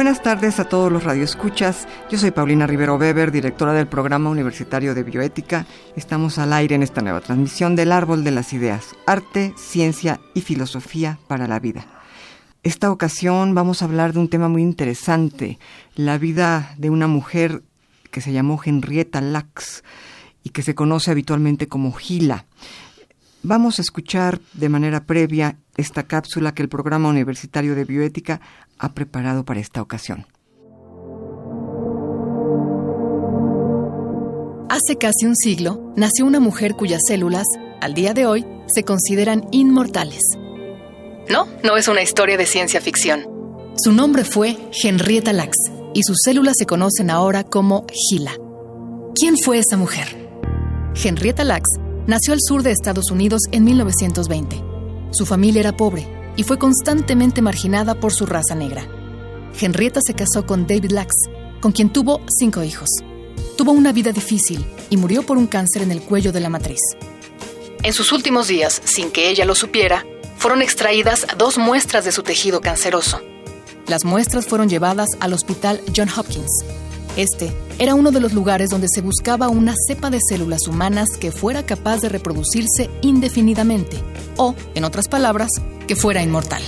Buenas tardes a todos los radioescuchas. Yo soy Paulina Rivero Weber, directora del Programa Universitario de Bioética. Estamos al aire en esta nueva transmisión del Árbol de las Ideas, Arte, Ciencia y Filosofía para la Vida. Esta ocasión vamos a hablar de un tema muy interesante, la vida de una mujer que se llamó Henrietta Lacks y que se conoce habitualmente como Gila. Vamos a escuchar de manera previa esta cápsula que el Programa Universitario de Bioética ha preparado para esta ocasión. Hace casi un siglo nació una mujer cuyas células, al día de hoy, se consideran inmortales. No, no es una historia de ciencia ficción. Su nombre fue Henrietta Lacks y sus células se conocen ahora como Gila. ¿Quién fue esa mujer? Henrietta Lacks nació al sur de Estados Unidos en 1920. Su familia era pobre y fue constantemente marginada por su raza negra. Henrietta se casó con David Lacks, con quien tuvo cinco hijos. Tuvo una vida difícil y murió por un cáncer en el cuello de la matriz. En sus últimos días, sin que ella lo supiera, fueron extraídas dos muestras de su tejido canceroso. Las muestras fueron llevadas al hospital John Hopkins. Este era uno de los lugares donde se buscaba una cepa de células humanas que fuera capaz de reproducirse indefinidamente, o, en otras palabras, que fuera inmortal.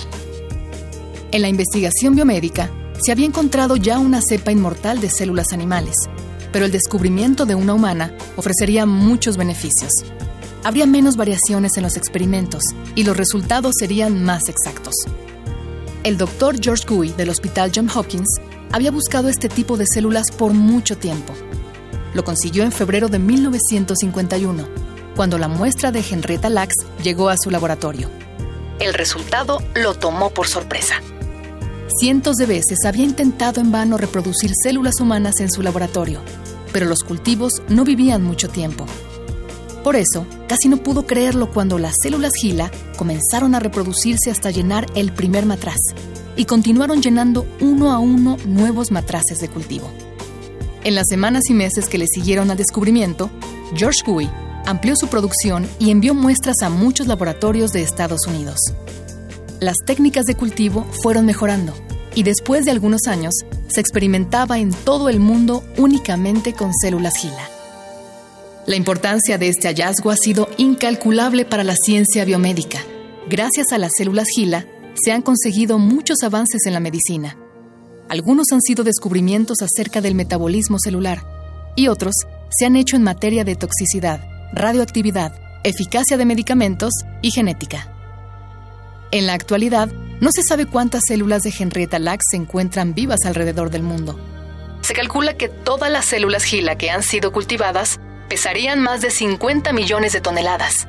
En la investigación biomédica, se había encontrado ya una cepa inmortal de células animales, pero el descubrimiento de una humana ofrecería muchos beneficios. Habría menos variaciones en los experimentos y los resultados serían más exactos. El doctor George Gui del Hospital John Hopkins había buscado este tipo de células por mucho tiempo. Lo consiguió en febrero de 1951, cuando la muestra de Henrietta Lacks llegó a su laboratorio. El resultado lo tomó por sorpresa. Cientos de veces había intentado en vano reproducir células humanas en su laboratorio, pero los cultivos no vivían mucho tiempo. Por eso, casi no pudo creerlo cuando las células Gila comenzaron a reproducirse hasta llenar el primer matraz y continuaron llenando uno a uno nuevos matraces de cultivo. En las semanas y meses que le siguieron al descubrimiento, George Gui amplió su producción y envió muestras a muchos laboratorios de Estados Unidos. Las técnicas de cultivo fueron mejorando y después de algunos años se experimentaba en todo el mundo únicamente con células Gila. La importancia de este hallazgo ha sido incalculable para la ciencia biomédica. Gracias a las células Gila se han conseguido muchos avances en la medicina. Algunos han sido descubrimientos acerca del metabolismo celular y otros se han hecho en materia de toxicidad, radioactividad, eficacia de medicamentos y genética. En la actualidad, no se sabe cuántas células de Henrietta Lacks se encuentran vivas alrededor del mundo. Se calcula que todas las células Gila que han sido cultivadas pesarían más de 50 millones de toneladas.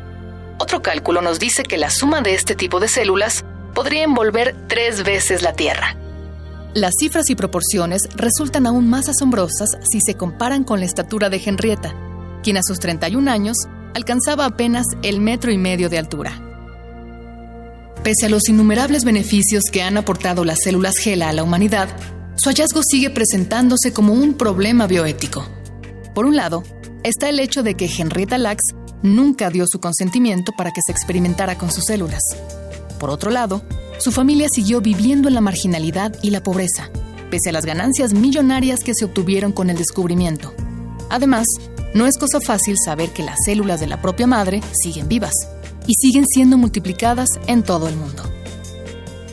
Otro cálculo nos dice que la suma de este tipo de células podría envolver tres veces la Tierra. Las cifras y proporciones resultan aún más asombrosas si se comparan con la estatura de Henrietta, quien a sus 31 años alcanzaba apenas el metro y medio de altura. Pese a los innumerables beneficios que han aportado las células GELA a la humanidad, su hallazgo sigue presentándose como un problema bioético. Por un lado, está el hecho de que Henrietta Lacks nunca dio su consentimiento para que se experimentara con sus células. Por otro lado, su familia siguió viviendo en la marginalidad y la pobreza, pese a las ganancias millonarias que se obtuvieron con el descubrimiento. Además, no es cosa fácil saber que las células de la propia madre siguen vivas y siguen siendo multiplicadas en todo el mundo.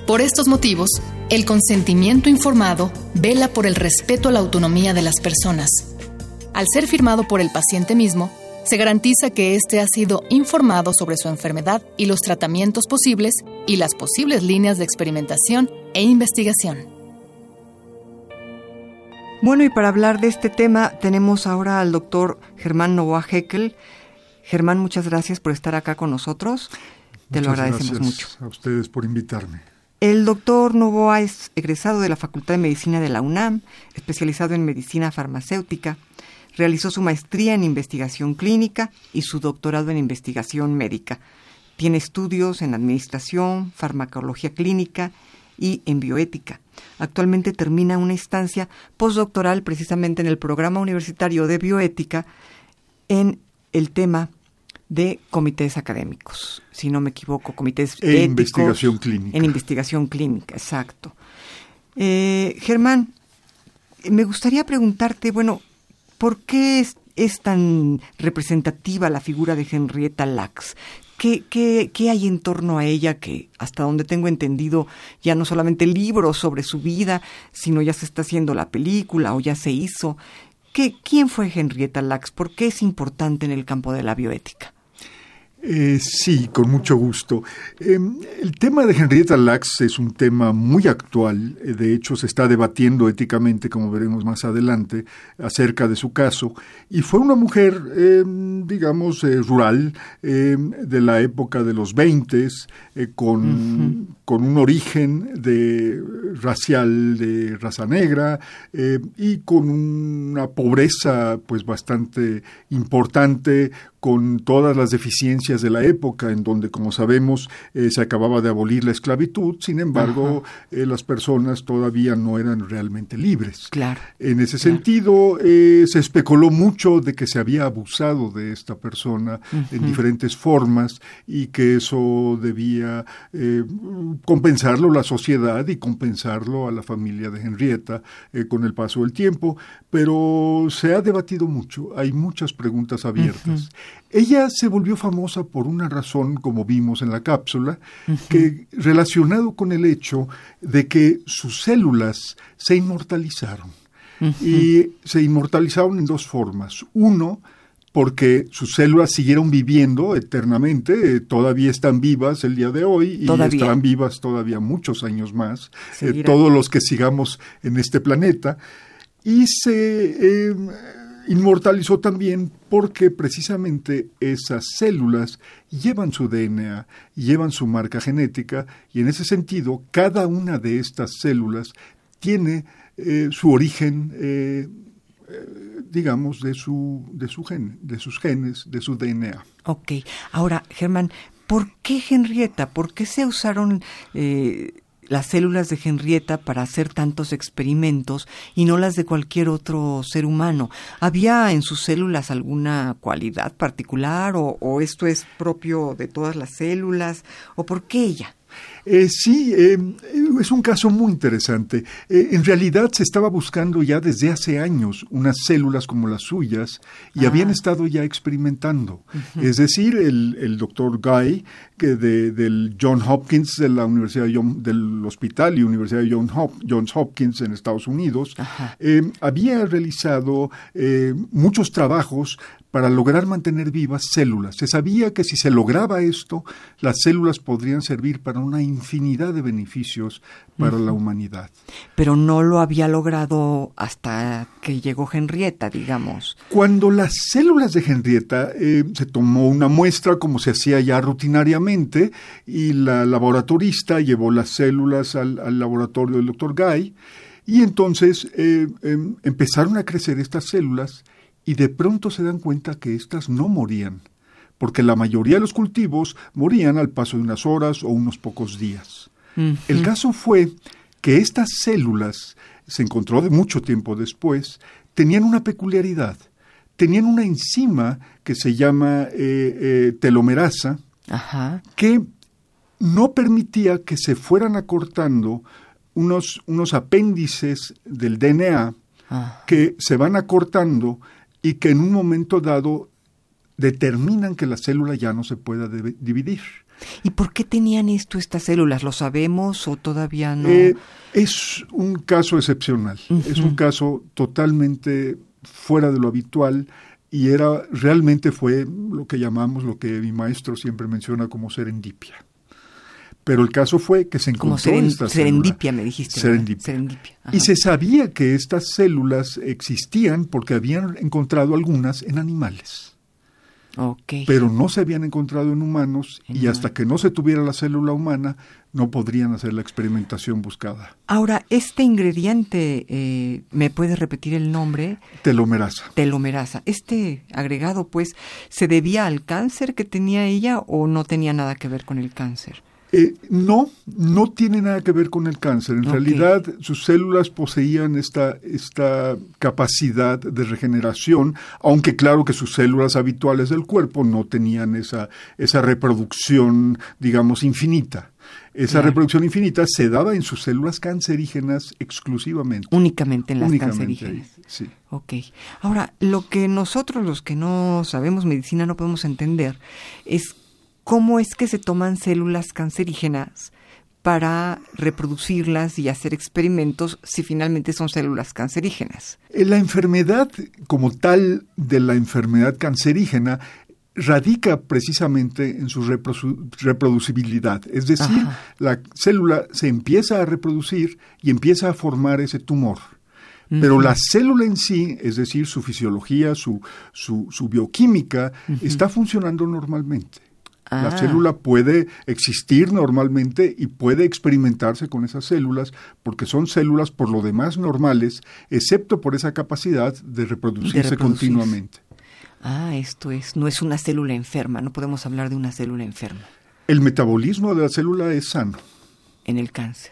Por estos motivos, el consentimiento informado vela por el respeto a la autonomía de las personas. Al ser firmado por el paciente mismo, se garantiza que éste ha sido informado sobre su enfermedad y los tratamientos posibles y las posibles líneas de experimentación e investigación. Bueno, y para hablar de este tema tenemos ahora al doctor Germán Novoa Heckel. Germán, muchas gracias por estar acá con nosotros. Te lo agradecemos mucho. A ustedes por invitarme. El doctor Novoa es egresado de la Facultad de Medicina de la UNAM, especializado en medicina farmacéutica. Realizó su maestría en investigación clínica y su doctorado en investigación médica. Tiene estudios en administración, farmacología clínica y en bioética. Actualmente termina una instancia postdoctoral precisamente en el programa universitario de bioética en el tema de comités académicos, si no me equivoco, comités en investigación clínica. En investigación clínica, exacto. Eh, Germán, me gustaría preguntarte, bueno, ¿por qué es, tan representativa la figura de Henrietta Lacks? ¿Qué, qué, qué hay en torno a ella que, hasta donde tengo entendido, ya no solamente libros sobre su vida, sino ya se está haciendo la película o ya se hizo? ¿Qué, ¿Quién fue Henrietta Lacks? ¿Por qué es importante en el campo de la bioética? Eh, sí, con mucho gusto. Em, el tema de Henrietta Lacks es un tema muy actual. Eh, de hecho, se está debatiendo éticamente, como veremos más adelante, acerca de su caso. Y fue una mujer, em, digamos, eh, rural, em, de la época de los 20, con, con un origen de racial de raza negra y con una pobreza pues bastante importante, con todas las deficiencias de la época, en donde, como sabemos, eh, se acababa de abolir la esclavitud, sin embargo, eh, las personas todavía no eran realmente libres. Claro. En ese sentido, eh, se especuló mucho de que se había abusado de esta persona en diferentes formas y que eso debía compensarlo la sociedad y compensarlo a la familia de Henrietta con el paso del tiempo, pero se ha debatido mucho, hay muchas preguntas abiertas. Ella se volvió famosa por una razón, como vimos en la cápsula, que relacionado con el hecho de que sus células se inmortalizaron. Y se inmortalizaron en dos formas. Uno, porque sus células siguieron viviendo eternamente, eh, todavía están vivas el día de hoy y estarán vivas todavía muchos años más, eh, todos los que sigamos en este planeta. Y se em, inmortalizó también porque precisamente esas células llevan su DNA, llevan su marca genética y en ese sentido cada una de estas células tiene eh, su origen, digamos, de su, de su gen, de sus genes, de su DNA. Ok. Ahora, Germán, ¿por qué Henrietta? ¿Por qué se usaron las células de Henrietta para hacer tantos experimentos y no las de cualquier otro ser humano. ¿Había en sus células alguna cualidad particular o, esto es propio de todas las células o por qué ella? Eh, sí, eh, es un caso muy interesante. Eh, en realidad se estaba buscando ya desde hace años unas células como las suyas y habían ah. estado ya experimentando. Es decir, el, doctor Guy, que de, del John Hopkins, de la Universidad del Hospital y Universidad de Johns Hopkins en Estados Unidos, había realizado muchos trabajos para lograr mantener vivas células. Se sabía que si se lograba esto, las células podrían servir para una infinidad de beneficios para la humanidad. Pero no lo había logrado hasta que llegó Henrietta, digamos. Cuando las células de Henrietta eh, se tomó una muestra como se hacía ya rutinariamente y la laboratorista llevó las células al, laboratorio del doctor Guy y entonces eh, em, empezaron a crecer estas células y de pronto se dan cuenta que éstas no morían, porque la mayoría de los cultivos morían al paso de unas horas o unos pocos días. El caso fue que estas células, se encontró de mucho tiempo después, tenían una peculiaridad. Tenían una enzima que se llama eh, eh, telomerasa, que no permitía que se fueran acortando unos, unos apéndices del DNA ah. que se van acortando y que en un momento dado determinan que la célula ya no se pueda dividir. ¿Y por qué tenían esto estas células? ¿Lo sabemos o todavía no? Eh, es un caso excepcional, es un caso totalmente fuera de lo habitual y era realmente fue lo que llamamos, lo que mi maestro siempre menciona como serendipia. Pero el caso fue que se encontró esta serendipia, me dijiste. Serendipia. Y se sabía que estas células existían porque habían encontrado algunas en animales. pero no se habían encontrado en humanos y hasta que no se tuviera la célula humana no podrían hacer la experimentación buscada. Ahora, este ingrediente, eh, ¿me puede repetir el nombre? Telomerasa. Telomerasa. Este agregado, pues, ¿se debía al cáncer que tenía ella o no tenía nada que ver con el cáncer? Eh, no, no tiene nada que ver con el cáncer. En realidad, sus células poseían esta, esta capacidad de regeneración, aunque claro que sus células habituales del cuerpo no tenían esa, esa reproducción, digamos, infinita. Esa reproducción infinita se daba en sus células cancerígenas exclusivamente. Únicamente en las cancerígenas. sí. Ok. Ahora, lo que nosotros los que no sabemos medicina no podemos entender es cómo es que se toman células cancerígenas para reproducirlas y hacer experimentos si finalmente son células cancerígenas. Eh, la enfermedad como tal de la enfermedad cancerígena radica precisamente en su reproducibilidad. Es decir, la célula se empieza a reproducir y empieza a formar ese tumor. Pero la célula en sí, es decir, su fisiología, su, su, bioquímica, está funcionando normalmente. La ah. célula puede existir normalmente y puede experimentarse con esas células porque son células por lo demás normales, excepto por esa capacidad de reproducirse, continuamente. Ah, esto es, no es una célula enferma, no podemos hablar de una célula enferma. El metabolismo de la célula es sano. En el cáncer.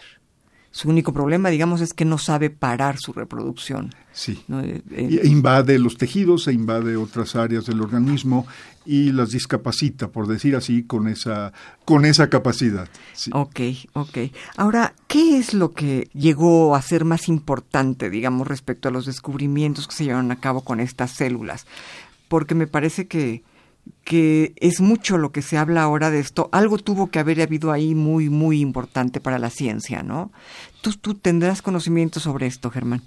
Su único problema, digamos, es que no sabe parar su reproducción. Sí. Eh, eh, invade los tejidos e invade otras áreas del organismo y las discapacita, por decir así, con esa, con esa capacidad. Sí. Ok, ok. Ahora, ¿qué es lo que llegó a ser más importante, digamos, respecto a los descubrimientos que se llevaron a cabo con estas células? Porque me parece que que es mucho lo que se habla ahora de esto, algo tuvo que haber habido ahí muy, muy importante para la ciencia, ¿no? Tú, tú tendrás conocimiento sobre esto, Germán.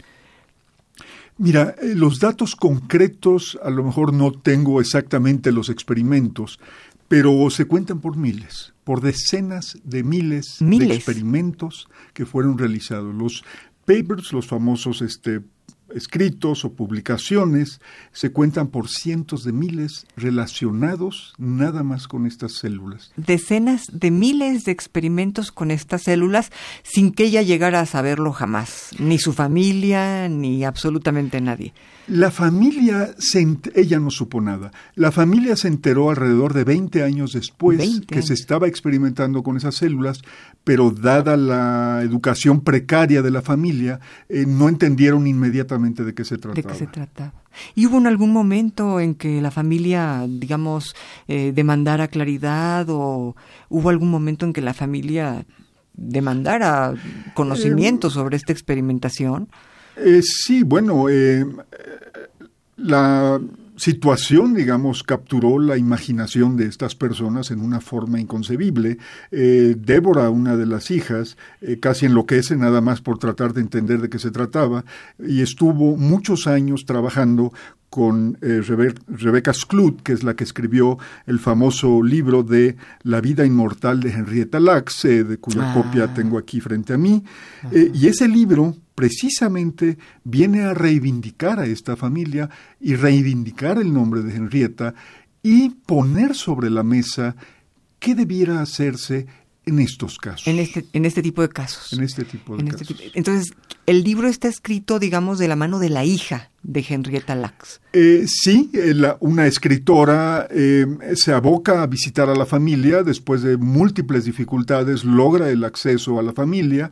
Mira, eh, los datos concretos, a lo mejor no tengo exactamente los experimentos, pero se cuentan por miles, por decenas de miles, de experimentos que fueron realizados. Los papers, los famosos este, escritos o publicaciones se cuentan por cientos de miles relacionados nada más con estas células. Decenas de miles de experimentos con estas células sin que ella llegara a saberlo jamás, ni su familia, ni absolutamente nadie. La familia, se ella no supo nada. La familia se enteró alrededor de 20 años después que se estaba experimentando con esas células, pero dada la educación precaria de la familia, eh, no entendieron inmediatamente de qué se trataba. De qué se trataba. ¿Y hubo en algún momento en que la familia, digamos, eh, demandara claridad o hubo algún momento en que la familia demandara conocimiento eh, sobre esta experimentación? Eh, sí, bueno, eh, la situación, digamos, capturó la imaginación de estas personas en una forma inconcebible. Eh, Débora, una de las hijas, casi enloquece nada más por tratar de entender de qué se trataba y estuvo muchos años trabajando con eh, Rebecca Skloot, que es la que escribió el famoso libro de La vida inmortal de Henrietta Lacks, eh, de cuya ah. copia tengo aquí frente a mí. Eh, y ese libro precisamente viene a reivindicar a esta familia y reivindicar el nombre de Henrietta y poner sobre la mesa qué debiera hacerse en estos casos. En este, en este tipo de casos. En este tipo de este casos. entonces, el libro está escrito, digamos, de la mano de la hija de Henrietta Lacks. Eh, sí, eh, una escritora eh, se aboca a visitar a la familia, después de múltiples dificultades logra el acceso a la familia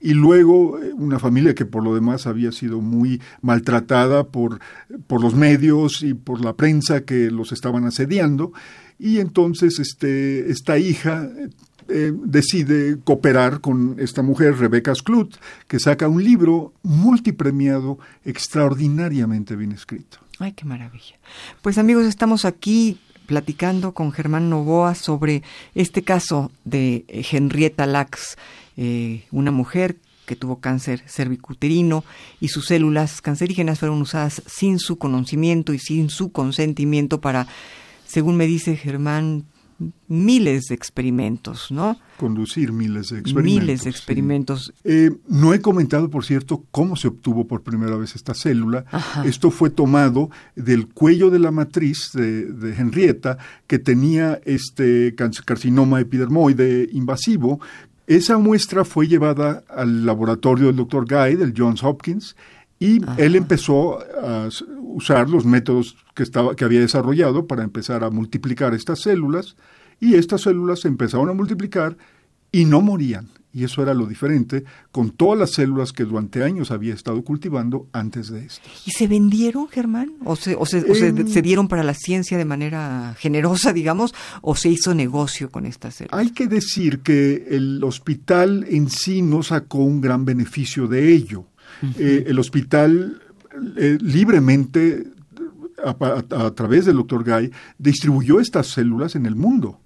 y luego una familia que por lo demás había sido muy maltratada por, por los medios y por la prensa que los estaban asediando y entonces este, esta hija eh, decide cooperar con esta mujer, Rebecca Sklut, que saca un libro multipremiado, extraordinariamente bien escrito. Ay, qué maravilla. Pues amigos, estamos aquí platicando con Germán Novoa sobre este caso de Henrietta Lacks, eh, una mujer que tuvo cáncer cervicuterino y sus células cancerígenas fueron usadas sin su conocimiento y sin su consentimiento para, según me dice Germán, miles de experimentos, ¿no? Conducir miles de experimentos. Miles de experimentos. Eh, no he comentado, por cierto, cómo se obtuvo por primera vez esta célula. Esto fue tomado del cuello de la matriz de, de Henrietta, que tenía este carcinoma epidermoide invasivo, esa muestra fue llevada al laboratorio del doctor Guy, del Johns Hopkins, y él empezó a usar los métodos que, estaba, que había desarrollado para empezar a multiplicar estas células, y estas células se empezaron a multiplicar y no morían. Y eso era lo diferente con todas las células que durante años había estado cultivando antes de esto. ¿Y se vendieron, Germán? ¿O, se, o, se, se, dieron para la ciencia de manera generosa, digamos? ¿O se hizo negocio con estas células? Hay que decir que el hospital en sí no sacó un gran beneficio de ello. Eh, el hospital eh, libremente, a, a, través del doctor Guy, distribuyó estas células en el mundo.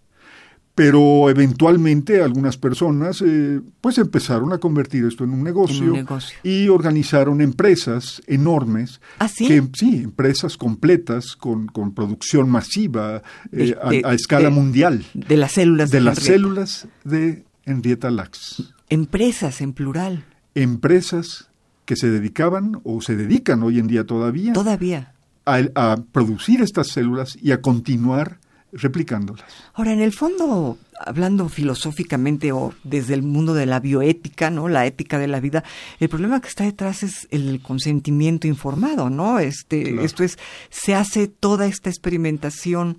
Pero eventualmente algunas personas eh, pues empezaron a convertir esto en un negocio, y organizaron empresas enormes ¿Ah, sí? Que, sí empresas completas con, con producción masiva eh, a, escala mundial. de las células de, las células de Henrietta Lacks. Empresas en plural. Empresas que se dedicaban o se dedican hoy en día todavía todavía a, a producir estas células y a continuar replicándolas. Ahora, en el fondo, hablando filosóficamente o desde el mundo de la bioética, ¿no? La ética de la vida, el problema que está detrás es el consentimiento informado, ¿no? Este, esto es, se hace toda esta experimentación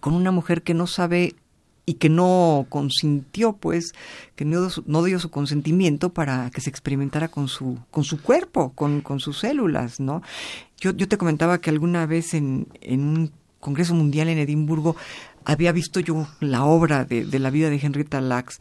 con una mujer que no sabe y que no consintió, pues, que no, no, dio su consentimiento para que se experimentara con su, con su cuerpo, con, con sus células, ¿no? Yo, yo te comentaba que alguna vez en, en un Congreso Mundial en Edimburgo, había visto yo la obra de, la vida de Henrietta Lacks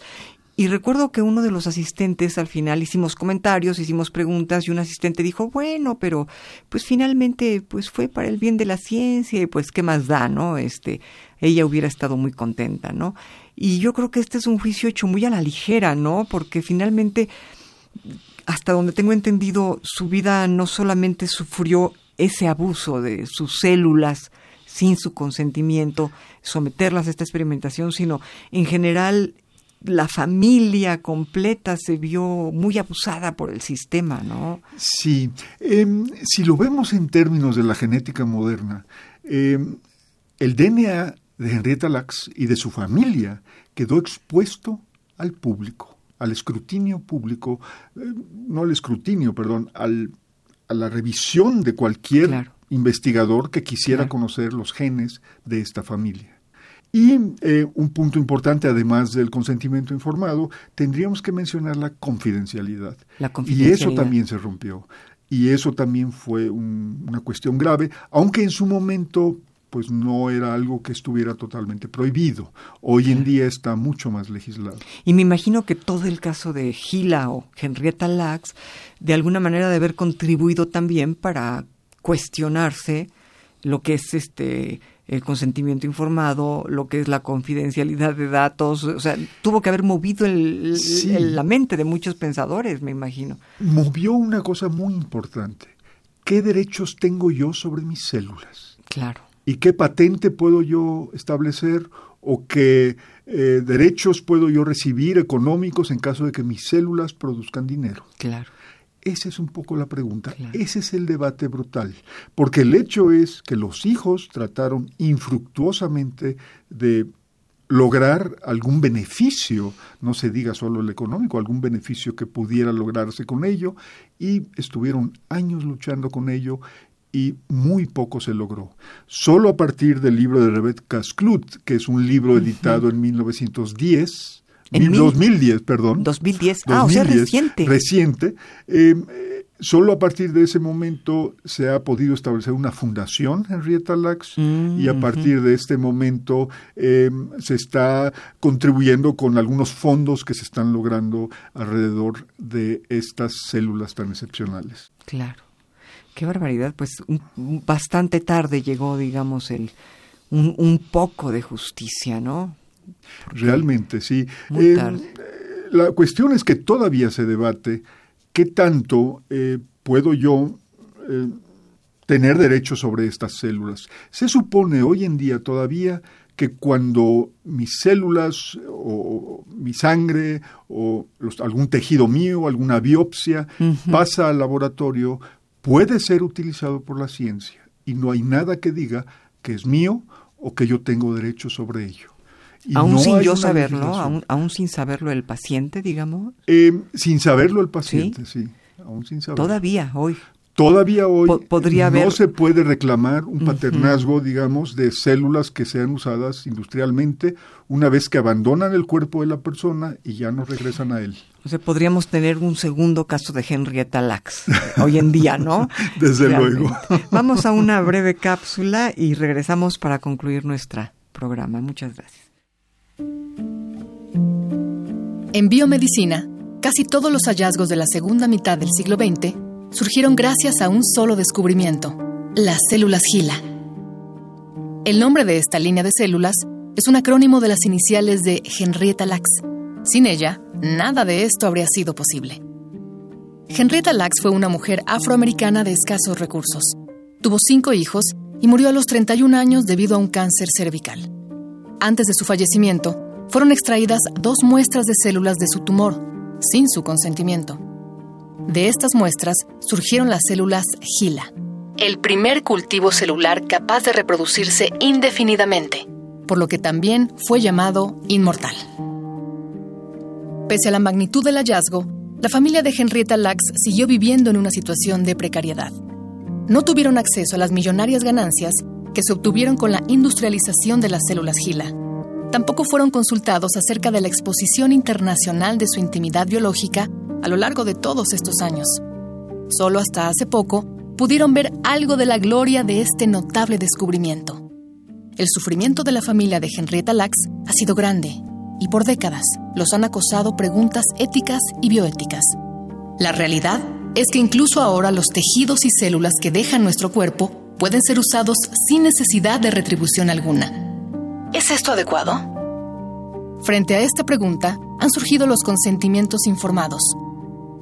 y recuerdo que uno de los asistentes al final hicimos comentarios, hicimos preguntas y un asistente dijo, bueno, pero pues finalmente pues fue para el bien de la ciencia y pues qué más da, ¿no? Este, ella hubiera estado muy contenta, ¿no? Y yo creo que este es un juicio hecho muy a la ligera, ¿no? Porque finalmente, hasta donde tengo entendido, su vida no solamente sufrió ese abuso de sus células, sin su consentimiento, someterlas a esta experimentación, sino en general la familia completa se vio muy abusada por el sistema, ¿no? Sí, em, si lo vemos en términos de la genética moderna, em, el DNA de Henrietta Lacks y de su familia quedó expuesto al público, al escrutinio público, eh, no al escrutinio, perdón, al, a la revisión de cualquier investigador que quisiera conocer los genes de esta familia. Y eh, un punto importante, además del consentimiento informado, tendríamos que mencionar la confidencialidad. Y eso también se rompió. Y eso también fue una cuestión grave, aunque en su momento pues no era algo que estuviera totalmente prohibido. Hoy en día está mucho más legislado. Y me imagino que todo el caso de Gila o Henrietta Lacks, de alguna manera de haber contribuido también para cuestionarse lo que es este el consentimiento informado, lo que es la confidencialidad de datos, o sea, tuvo que haber movido el, la mente de muchos pensadores, me imagino. Movió una cosa muy importante. ¿Qué derechos tengo yo sobre mis células? Claro. ¿Y qué patente puedo yo establecer o qué eh, derechos puedo yo recibir económicos en caso de que mis células produzcan dinero? Claro. Esa es un poco la pregunta. Ese es el debate brutal. Porque el hecho es que los hijos trataron infructuosamente de lograr algún beneficio, no se diga solo el económico, algún beneficio que pudiera lograrse con ello, y estuvieron años luchando con ello y muy poco se logró. Solo a partir del libro de Rebecca Sklut, que es un libro editado en 1910, en 2010, perdón. 2010, ah, o sea, reciente. Reciente. Em, eh, solo a partir de ese momento se ha podido establecer una fundación, Henrietta Lacks, y a mm, partir de este momento em, se está contribuyendo con algunos fondos que se están logrando alrededor de estas células tan excepcionales. Claro. Qué barbaridad, pues bastante tarde llegó, digamos, el un, un poco de justicia, ¿no? Realmente, sí. Eh, la cuestión es que todavía se debate qué tanto eh, puedo yo eh, tener derecho sobre estas células. Se supone hoy en día todavía que cuando mis células o mi sangre o algún tejido mío, alguna biopsia pasa al laboratorio, puede ser utilizado por la ciencia y no hay nada que diga que es mío o que yo tengo derecho sobre ello. aún sin yo saberlo, aún, sin saberlo el paciente, digamos. Eh, sin saberlo el paciente, sí. Aún sin saberlo. Todavía, hoy. Todavía hoy no se puede reclamar un paternazgo, digamos, de células que sean usadas industrialmente una vez que abandonan el cuerpo de la persona y ya no regresan a él. O sea, podríamos tener un segundo caso de Henrietta Lacks hoy en día, ¿no? Desde luego. Vamos a una breve cápsula y regresamos para concluir nuestro programa. Muchas gracias. En biomedicina, casi todos los hallazgos de la segunda mitad del siglo XX surgieron gracias a un solo descubrimiento, las células Gila. El nombre de esta línea de células es un acrónimo de las iniciales de Henrietta Lacks. Sin ella, nada de esto habría sido posible. Henrietta Lacks fue una mujer afroamericana de escasos recursos. Tuvo cinco hijos y murió a los 31 años debido a un cáncer cervical. Antes de su fallecimiento, fueron extraídas dos muestras de células de su tumor, sin su consentimiento. De estas muestras surgieron las células Gila, el primer cultivo celular capaz de reproducirse indefinidamente, por lo que también fue llamado inmortal. Pese a la magnitud del hallazgo, la familia de Henrietta Lacks siguió viviendo en una situación de precariedad. No tuvieron acceso a las millonarias ganancias que se obtuvieron con la industrialización de las células Gila. Tampoco fueron consultados acerca de la exposición internacional de su intimidad biológica a lo largo de todos estos años. Solo hasta hace poco pudieron ver algo de la gloria de este notable descubrimiento. El sufrimiento de la familia de Henrietta Lacks ha sido grande y por décadas los han acosado preguntas éticas y bioéticas. La realidad es que incluso ahora los tejidos y células que dejan nuestro cuerpo pueden ser usados sin necesidad de retribución alguna. ¿Es esto adecuado? Frente a esta pregunta han surgido los consentimientos informados,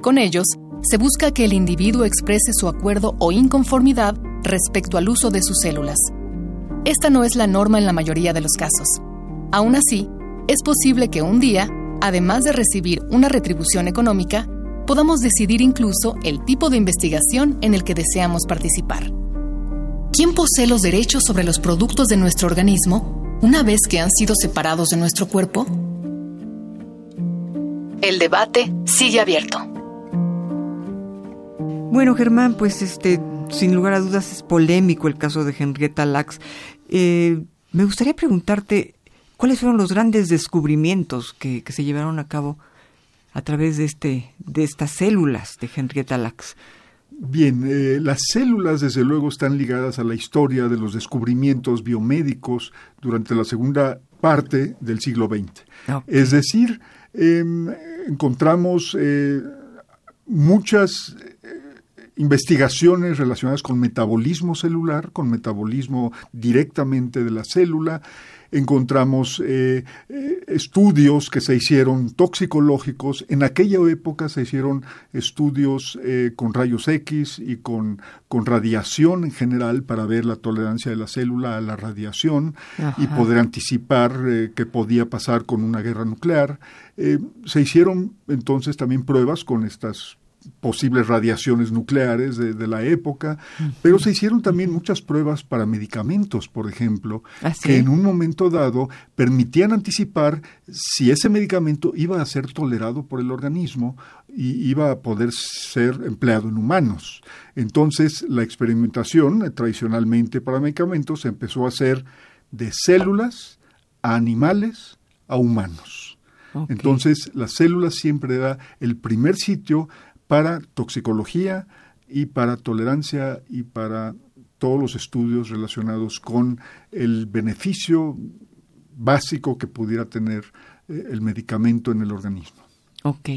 con ellos, se busca que el individuo exprese su acuerdo o inconformidad respecto al uso de sus células. Esta no es la norma en la mayoría de los casos. Aún así, es posible que un día, además de recibir una retribución económica, podamos decidir incluso el tipo de investigación en el que deseamos participar. ¿Quién posee los derechos sobre los productos de nuestro organismo una vez que han sido separados de nuestro cuerpo? El debate sigue abierto. Bueno, Germán, pues este, sin lugar a dudas es polémico el caso de Henrietta Lacks. Eh, me gustaría preguntarte cuáles fueron los grandes descubrimientos que, se llevaron a cabo a través de este, de estas células de Henrietta Lacks. Bien, eh, las células desde luego están ligadas a la historia de los descubrimientos biomédicos durante la segunda parte del siglo XX. Es decir, em, encontramos eh, muchas investigaciones relacionadas con metabolismo celular, con metabolismo directamente de la célula. Encontramos eh, eh, estudios que se hicieron toxicológicos. En aquella época se hicieron estudios eh, con rayos X y con, con, radiación en general para ver la tolerancia de la célula a la radiación y poder anticipar qué podía pasar con una guerra nuclear. se hicieron entonces también pruebas con estas posibles radiaciones nucleares de, la época, pero se hicieron también muchas pruebas para medicamentos, por ejemplo, ¿Ah, que en un momento dado permitían anticipar si ese medicamento iba a ser tolerado por el organismo y iba a poder ser empleado en humanos. Entonces, la experimentación, eh, tradicionalmente para medicamentos, se empezó a hacer de células a animales a humanos. Entonces, las células siempre era el primer sitio para toxicología y para tolerancia y para todos los estudios relacionados con el beneficio básico que pudiera tener eh, el medicamento en el organismo. Ok,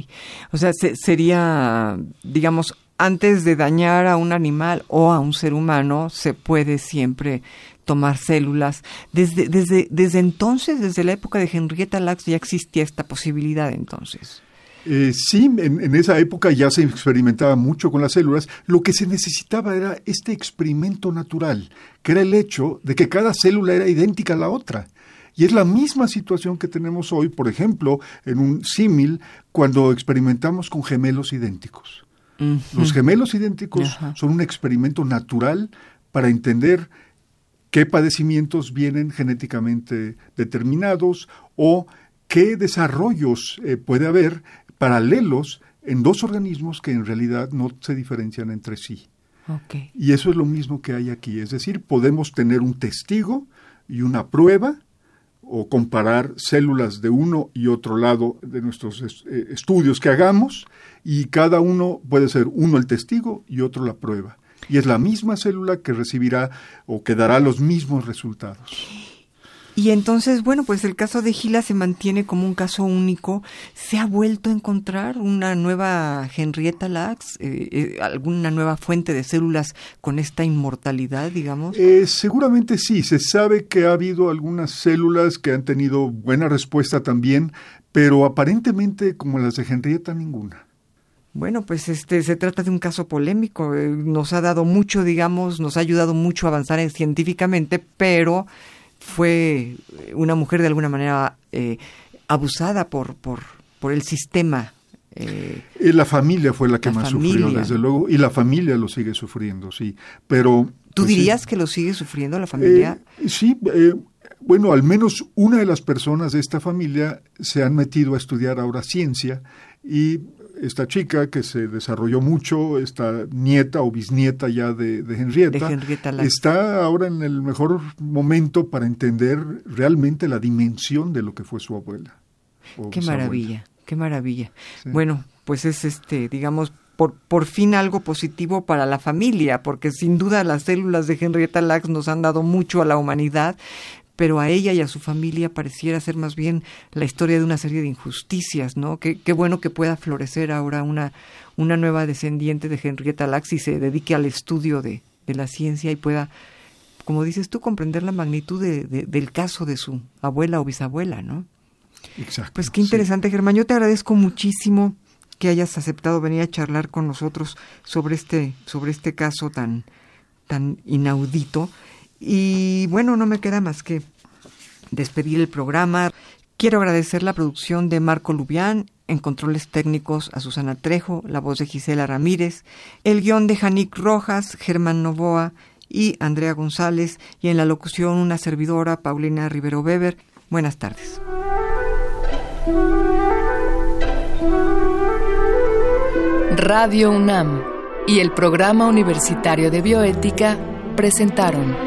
o sea, sería, digamos, antes de dañar a un animal o a un ser humano, se puede siempre tomar células. Desde, desde, desde entonces, desde la época de Henrietta Lacks, ya existía esta posibilidad entonces. Eh, sí, en, esa época ya se experimentaba mucho con las células. Lo que se necesitaba era este experimento natural, que era el hecho de que cada célula era idéntica a la otra. Y es la misma situación que tenemos hoy, por ejemplo, en un símil, cuando experimentamos con gemelos idénticos. Los gemelos idénticos son un experimento natural para entender qué padecimientos vienen genéticamente determinados o qué desarrollos eh, puede haber paralelos en dos organismos que en realidad no se diferencian entre sí. Y eso es lo mismo que hay aquí, es decir, podemos tener un testigo y una prueba o comparar células de uno y otro lado de nuestros eh, estudios que hagamos y cada uno puede ser uno el testigo y otro la prueba. Y es la misma célula que recibirá o que dará los mismos resultados. Y entonces, bueno, pues el caso de Gila se mantiene como un caso único. ¿Se ha vuelto a encontrar una nueva Henrietta Lacks, eh, eh, alguna nueva fuente de células con esta inmortalidad, digamos? Eh, seguramente sí. Se sabe que ha habido algunas células que han tenido buena respuesta también, pero aparentemente como las de Henrietta ninguna. Bueno, pues este se trata de un caso polémico. Nos ha dado mucho, digamos, nos ha ayudado mucho a avanzar científicamente, pero fue una mujer de alguna manera eh, abusada por, por, por el sistema. Eh, y la familia fue la que más sufrió, desde luego, y la familia lo sigue sufriendo, sí. Pero ¿Tú pues, dirías que lo sigue sufriendo la familia? Eh, sí, bueno, al menos una de las personas de esta familia se han metido a estudiar ahora ciencia y esta chica que se desarrolló mucho, esta nieta o bisnieta ya de, Henrietta, está ahora en el mejor momento para entender realmente la dimensión de lo que fue su abuela. Qué maravilla, qué maravilla. Bueno, pues es este, digamos, por, por fin algo positivo para la familia, porque sin duda las células de Henrietta Lacks nos han dado mucho a la humanidad, pero a ella y a su familia pareciera ser más bien la historia de una serie de injusticias, ¿no? Qué, qué bueno que pueda florecer ahora una, una nueva descendiente de Henrietta Lacks y se dedique al estudio de, de la ciencia y pueda, como dices tú, comprender la magnitud de, del caso de su abuela o bisabuela, ¿no? Exacto. Pues qué interesante, Germán. Yo te agradezco muchísimo que hayas aceptado venir a charlar con nosotros sobre este, sobre este caso tan, tan inaudito. Y bueno, no me queda más que despedir el programa. Quiero agradecer la producción de Marco Lubián, en controles técnicos a Susana Trejo, la voz de Gisela Ramírez, el guion de Janik Rojas, Germán Novoa y Andrea González, y en la locución una servidora, Paulina Rivero Weber. Buenas tardes. Radio UNAM y el Programa Universitario de Bioética presentaron